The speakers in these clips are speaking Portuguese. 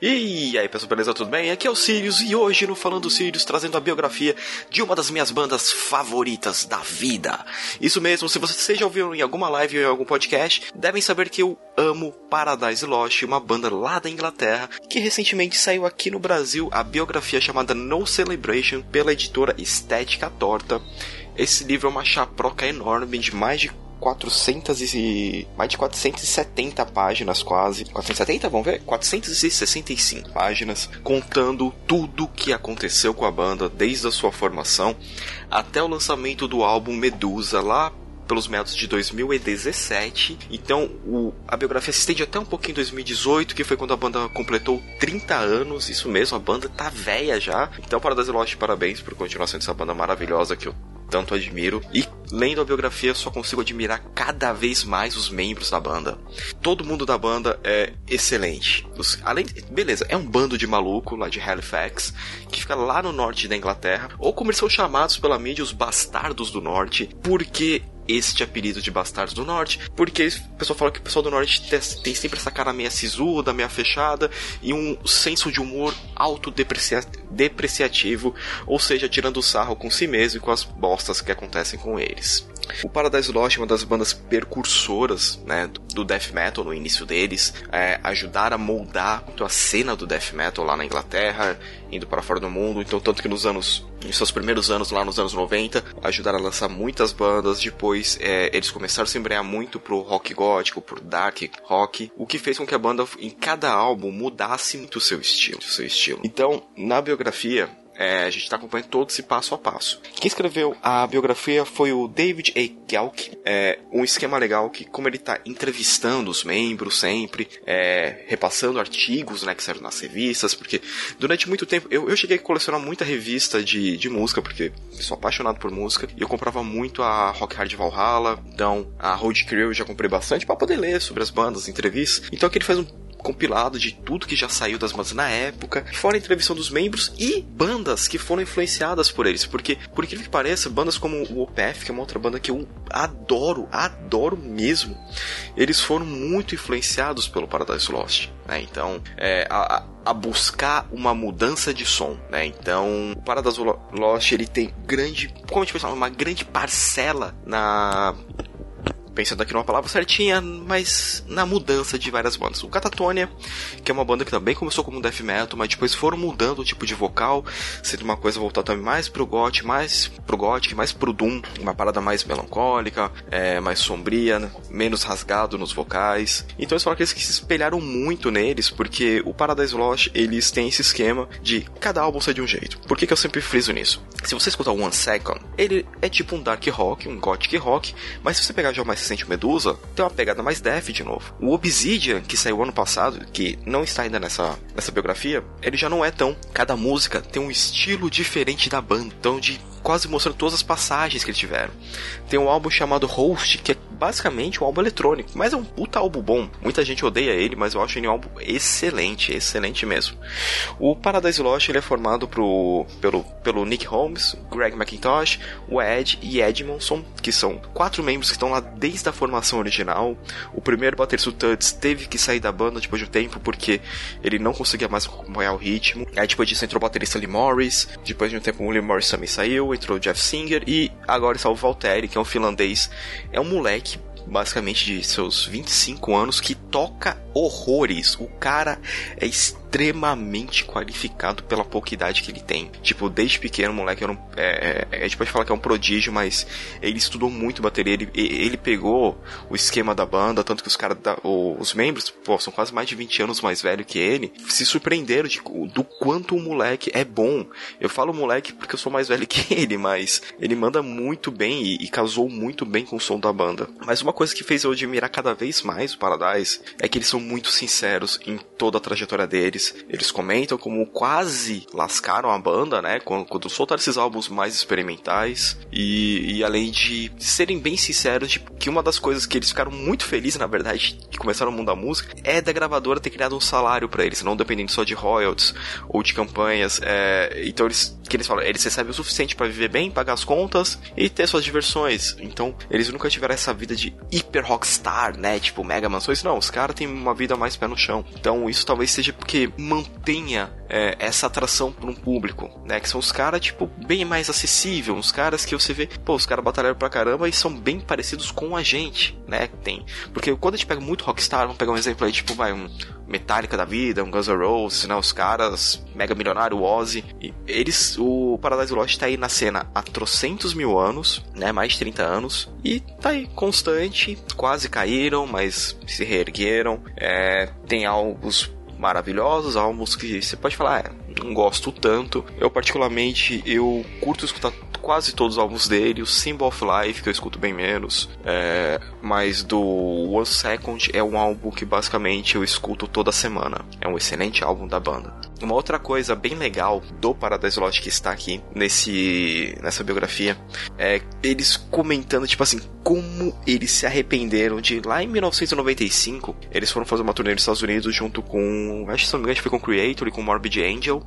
E aí pessoal, beleza? Tudo bem? Aqui é o Sirius e hoje no Falando Sirius trazendo a biografia de uma das minhas bandas favoritas da vida. Isso mesmo, se você já ouviu em alguma live ou em algum podcast, devem saber que eu amo Paradise Lost, uma banda lá da Inglaterra que recentemente saiu aqui no Brasil a biografia chamada No Celebration pela editora Estética Torta. Esse livro é uma chaproca enorme de mais de 400 e mais de 470 páginas quase. 470, vamos ver? 465 páginas contando tudo o que aconteceu com a banda desde a sua formação até o lançamento do álbum Medusa lá pelos meados de 2017. Então, o, a biografia se estende até um pouquinho em 2018, que foi quando a banda completou 30 anos. Isso mesmo, a banda tá velha já. Então, Paradise Lost, parabéns por continuar sendo essa banda maravilhosa que eu tanto admiro. E lendo a biografia, só consigo admirar cada vez mais os membros da banda. Todo mundo da banda é excelente. Os, além, beleza, é um bando de maluco lá de Halifax que fica lá no norte da Inglaterra, ou como eles são chamados pela mídia, os bastardos do norte, porque este apelido de Bastardos do Norte, porque o pessoal fala que o pessoal do Norte tem sempre essa cara meia sisuda, meia fechada e um senso de humor autodepreciativo, ou seja, tirando sarro com si mesmo e com as bostas que acontecem com eles. O Paradise Lost é uma das bandas percursoras né, do death metal no início deles, é, ajudaram a moldar a cena do death metal lá na Inglaterra, indo para fora do mundo. Então, tanto que nos anos, em seus primeiros anos, lá nos anos 90, ajudaram a lançar muitas bandas. Depois, é, eles começaram a se embrenhar muito pro rock gótico, pro dark rock, o que fez com que a banda, em cada álbum, mudasse muito o seu estilo. Seu estilo. Então, na biografia, é, a gente está acompanhando todo esse passo a passo. Quem escreveu a biografia foi o David A. Gelk. É um esquema legal que, como ele está entrevistando os membros sempre, é, repassando artigos né, que saíram nas revistas, porque durante muito tempo eu, eu cheguei a colecionar muita revista de, de música, porque sou apaixonado por música, e eu comprava muito a Rock Hard Valhalla, então a Road Crew eu já comprei bastante para poder ler sobre as bandas, entrevistas. Então aqui ele faz um compilado de tudo que já saiu das bandas na época, fora a entrevista dos membros e bandas que foram influenciadas por eles, porque por incrível que pareça, bandas como o Opeth, que é uma outra banda que eu adoro, adoro mesmo, eles foram muito influenciados pelo Paradise Lost, né? Então, é, a, a buscar uma mudança de som, né? Então, o Paradise Lost ele tem grande, como a gente pensa, uma grande parcela na pensando aqui numa palavra certinha, mas na mudança de várias bandas. O Catatonia, que é uma banda que também começou como death metal, mas depois foram mudando o tipo de vocal, sendo uma coisa voltada também mais pro goth, mais pro gothic, mais pro doom, uma parada mais melancólica, é, mais sombria, né? menos rasgado nos vocais. Então eles falaram que eles se espelharam muito neles, porque o Paradise Lost, eles têm esse esquema de cada álbum ser de um jeito. Por que, que eu sempre friso nisso? Se você escutar One Second, ele é tipo um dark rock, um gothic rock, mas se você pegar já mais Medusa, tem uma pegada mais death de novo. O Obsidian, que saiu ano passado, que não está ainda nessa, nessa biografia, ele já não é tão. Cada música tem um estilo diferente da banda, então de quase mostrando todas as passagens que eles tiveram. Tem um álbum chamado Host, que é basicamente um álbum eletrônico, mas é um puta álbum bom. Muita gente odeia ele, mas eu acho ele um álbum excelente, excelente mesmo. O Paradise Lost ele é formado pro, pelo, pelo Nick Holmes, Greg McIntosh, o Ed e Edmondson, que são quatro membros que estão lá desde a formação original. O primeiro baterista Tuds teve que sair da banda depois de um tempo porque ele não conseguia mais acompanhar o ritmo. Aí depois disso entrou o baterista Lee Morris, depois de um tempo o Lee Morris também saiu, entrou o Jeff Singer e agora está o Valtteri, que é um finlandês. É um moleque basicamente de seus 25 anos que toca horrores. O cara é qualificado pela pouca idade que ele tem. Tipo, desde pequeno, moleque era um, é, é, a gente pode falar que é um prodígio, mas ele estudou muito bateria. Ele, ele pegou o esquema da banda, tanto que os caras, os membros, pô, são quase mais de 20 anos mais velho que ele, se surpreenderam de, do quanto o moleque é bom. Eu falo moleque porque eu sou mais velho que ele, mas ele manda muito bem e, e casou muito bem com o som da banda. Mas uma coisa que fez eu admirar cada vez mais o Paradise é que eles são muito sinceros em toda a trajetória deles. Eles comentam como quase lascaram a banda, né? Quando, quando soltaram esses álbuns mais experimentais. E, e além de serem bem sinceros, de que uma das coisas que eles ficaram muito felizes, na verdade, que começaram a mudar a música, é da gravadora ter criado um salário para eles, não dependendo só de royalties ou de campanhas. É, então eles que eles falam, eles recebem o suficiente para viver bem, pagar as contas e ter suas diversões. Então, eles nunca tiveram essa vida de hiper rockstar, né? Tipo, mega mansões. Não, os caras têm uma vida mais pé no chão. Então, isso talvez seja porque mantenha é, essa atração para um público, né? Que são os caras, tipo, bem mais acessível. Os caras que você vê, pô, os caras batalharam pra caramba e são bem parecidos com a gente, né? Tem. Porque quando a gente pega muito rockstar, vamos pegar um exemplo aí, tipo, vai, um Metallica da vida, um Guns N' Roses, né? Os caras, mega milionário, Ozzy. E eles, o Paradise Lost tá aí na cena há trocentos mil anos, né? Mais de 30 anos. E tá aí, constante. Quase caíram, mas se reergueram. É, tem álbuns maravilhosos, álbuns que você pode falar, é, não gosto tanto. Eu particularmente, eu curto escutar quase todos os álbuns dele, o Symbol of Life, que eu escuto bem menos, é, mas do One Second é um álbum que basicamente eu escuto toda semana. É um excelente álbum da banda. Uma outra coisa bem legal do Paradise Lost que está aqui nesse nessa biografia é eles comentando tipo assim como eles se arrependeram de lá em 1995 eles foram fazer uma turnê nos Estados Unidos junto com acho que se não me engano foi com o Creator e com o Morbid Angel.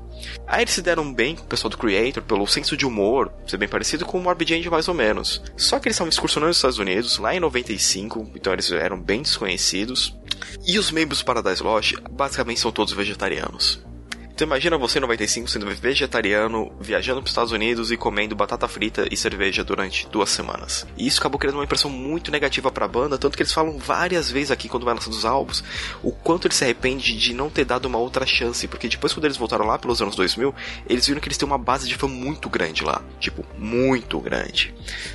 Aí eles se deram bem com o pessoal do Creator pelo senso de humor, ser bem parecido com o Morbid Angel mais ou menos. Só que eles estavam excursionando nos Estados Unidos lá em 95, então eles eram bem desconhecidos. E os membros do Paradise Lost basicamente são todos vegetarianos. Então imagina você em 95 sendo vegetariano, viajando para os Estados Unidos e comendo batata frita e cerveja durante duas semanas. E isso acabou criando uma impressão muito negativa para a banda, tanto que eles falam várias vezes aqui quando vai lançando os álbuns, o quanto eles se arrependem de não ter dado uma outra chance, porque depois quando eles voltaram lá pelos anos 2000, eles viram que eles têm uma base de fã muito grande lá, tipo, muito grande.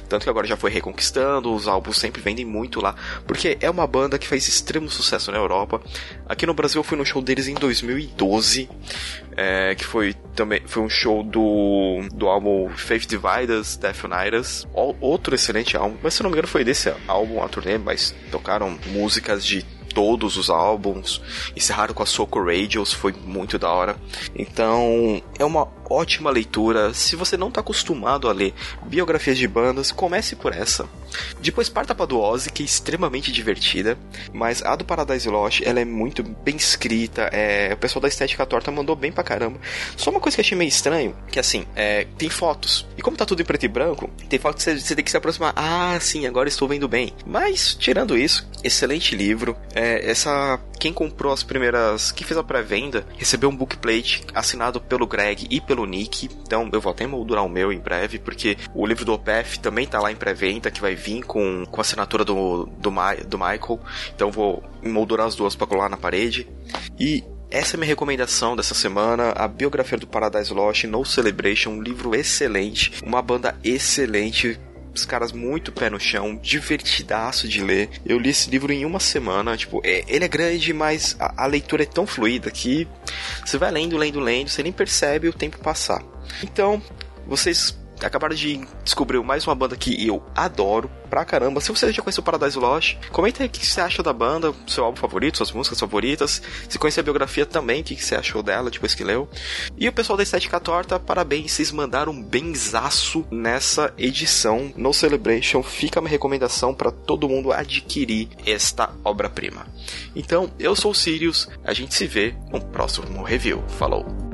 Tanto que agora já foi reconquistando, os álbuns sempre vendem muito lá, porque é uma banda que faz extremo sucesso na Europa. Aqui no Brasil eu fui no show deles em 2012 é, que foi também foi um show do, do álbum Faith Dividers, Death United outro excelente álbum, mas se não me engano foi desse álbum a turnê, mas tocaram músicas de todos os álbuns, encerraram com a Soco Radios, foi muito da hora. Então, é uma ótima leitura. Se você não está acostumado a ler biografias de bandas, comece por essa. Depois parta para do Ozzy, que é extremamente divertida, mas a do Paradise Lost, ela é muito bem escrita, é... o pessoal da Estética Torta mandou bem pra caramba. Só uma coisa que achei meio estranho, que assim, é... tem fotos, e como tá tudo em preto e branco, tem fotos que você tem que se aproximar, ah, sim, agora estou vendo bem. Mas, tirando isso, excelente livro, é... essa... quem comprou as primeiras, quem fez a pré-venda, recebeu um bookplate assinado pelo Greg e pelo Nick, então eu vou até moldurar o meu em breve, porque o livro do OPF também tá lá em pré-venda, que vai vir com, com a assinatura do, do, do Michael. Então vou moldurar as duas para colar na parede. E essa é minha recomendação dessa semana, a biografia do Paradise Lost, No Celebration, um livro excelente, uma banda excelente, os caras muito pé no chão, divertidaço de ler. Eu li esse livro em uma semana, tipo, é, ele é grande, mas a, a, leitura é tão fluida que você vai lendo, lendo, lendo, você nem percebe o tempo passar. Então, vocês acabaram de descobrir mais uma banda que eu adoro pra caramba. Se você já conheceu Paradise Lost, comenta aí o que você acha da banda, seu álbum favorito, suas músicas favoritas. Se conhecer a biografia também, o que você achou dela depois que leu. E o pessoal da Estética Torta, parabéns, vocês mandaram um benzaço nessa edição no Celebration. Fica uma recomendação para todo mundo adquirir esta obra-prima. Então, eu sou o Sirius, a gente se vê no próximo review. Falou!